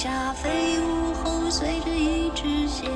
下飞舞后，随着一只鞋。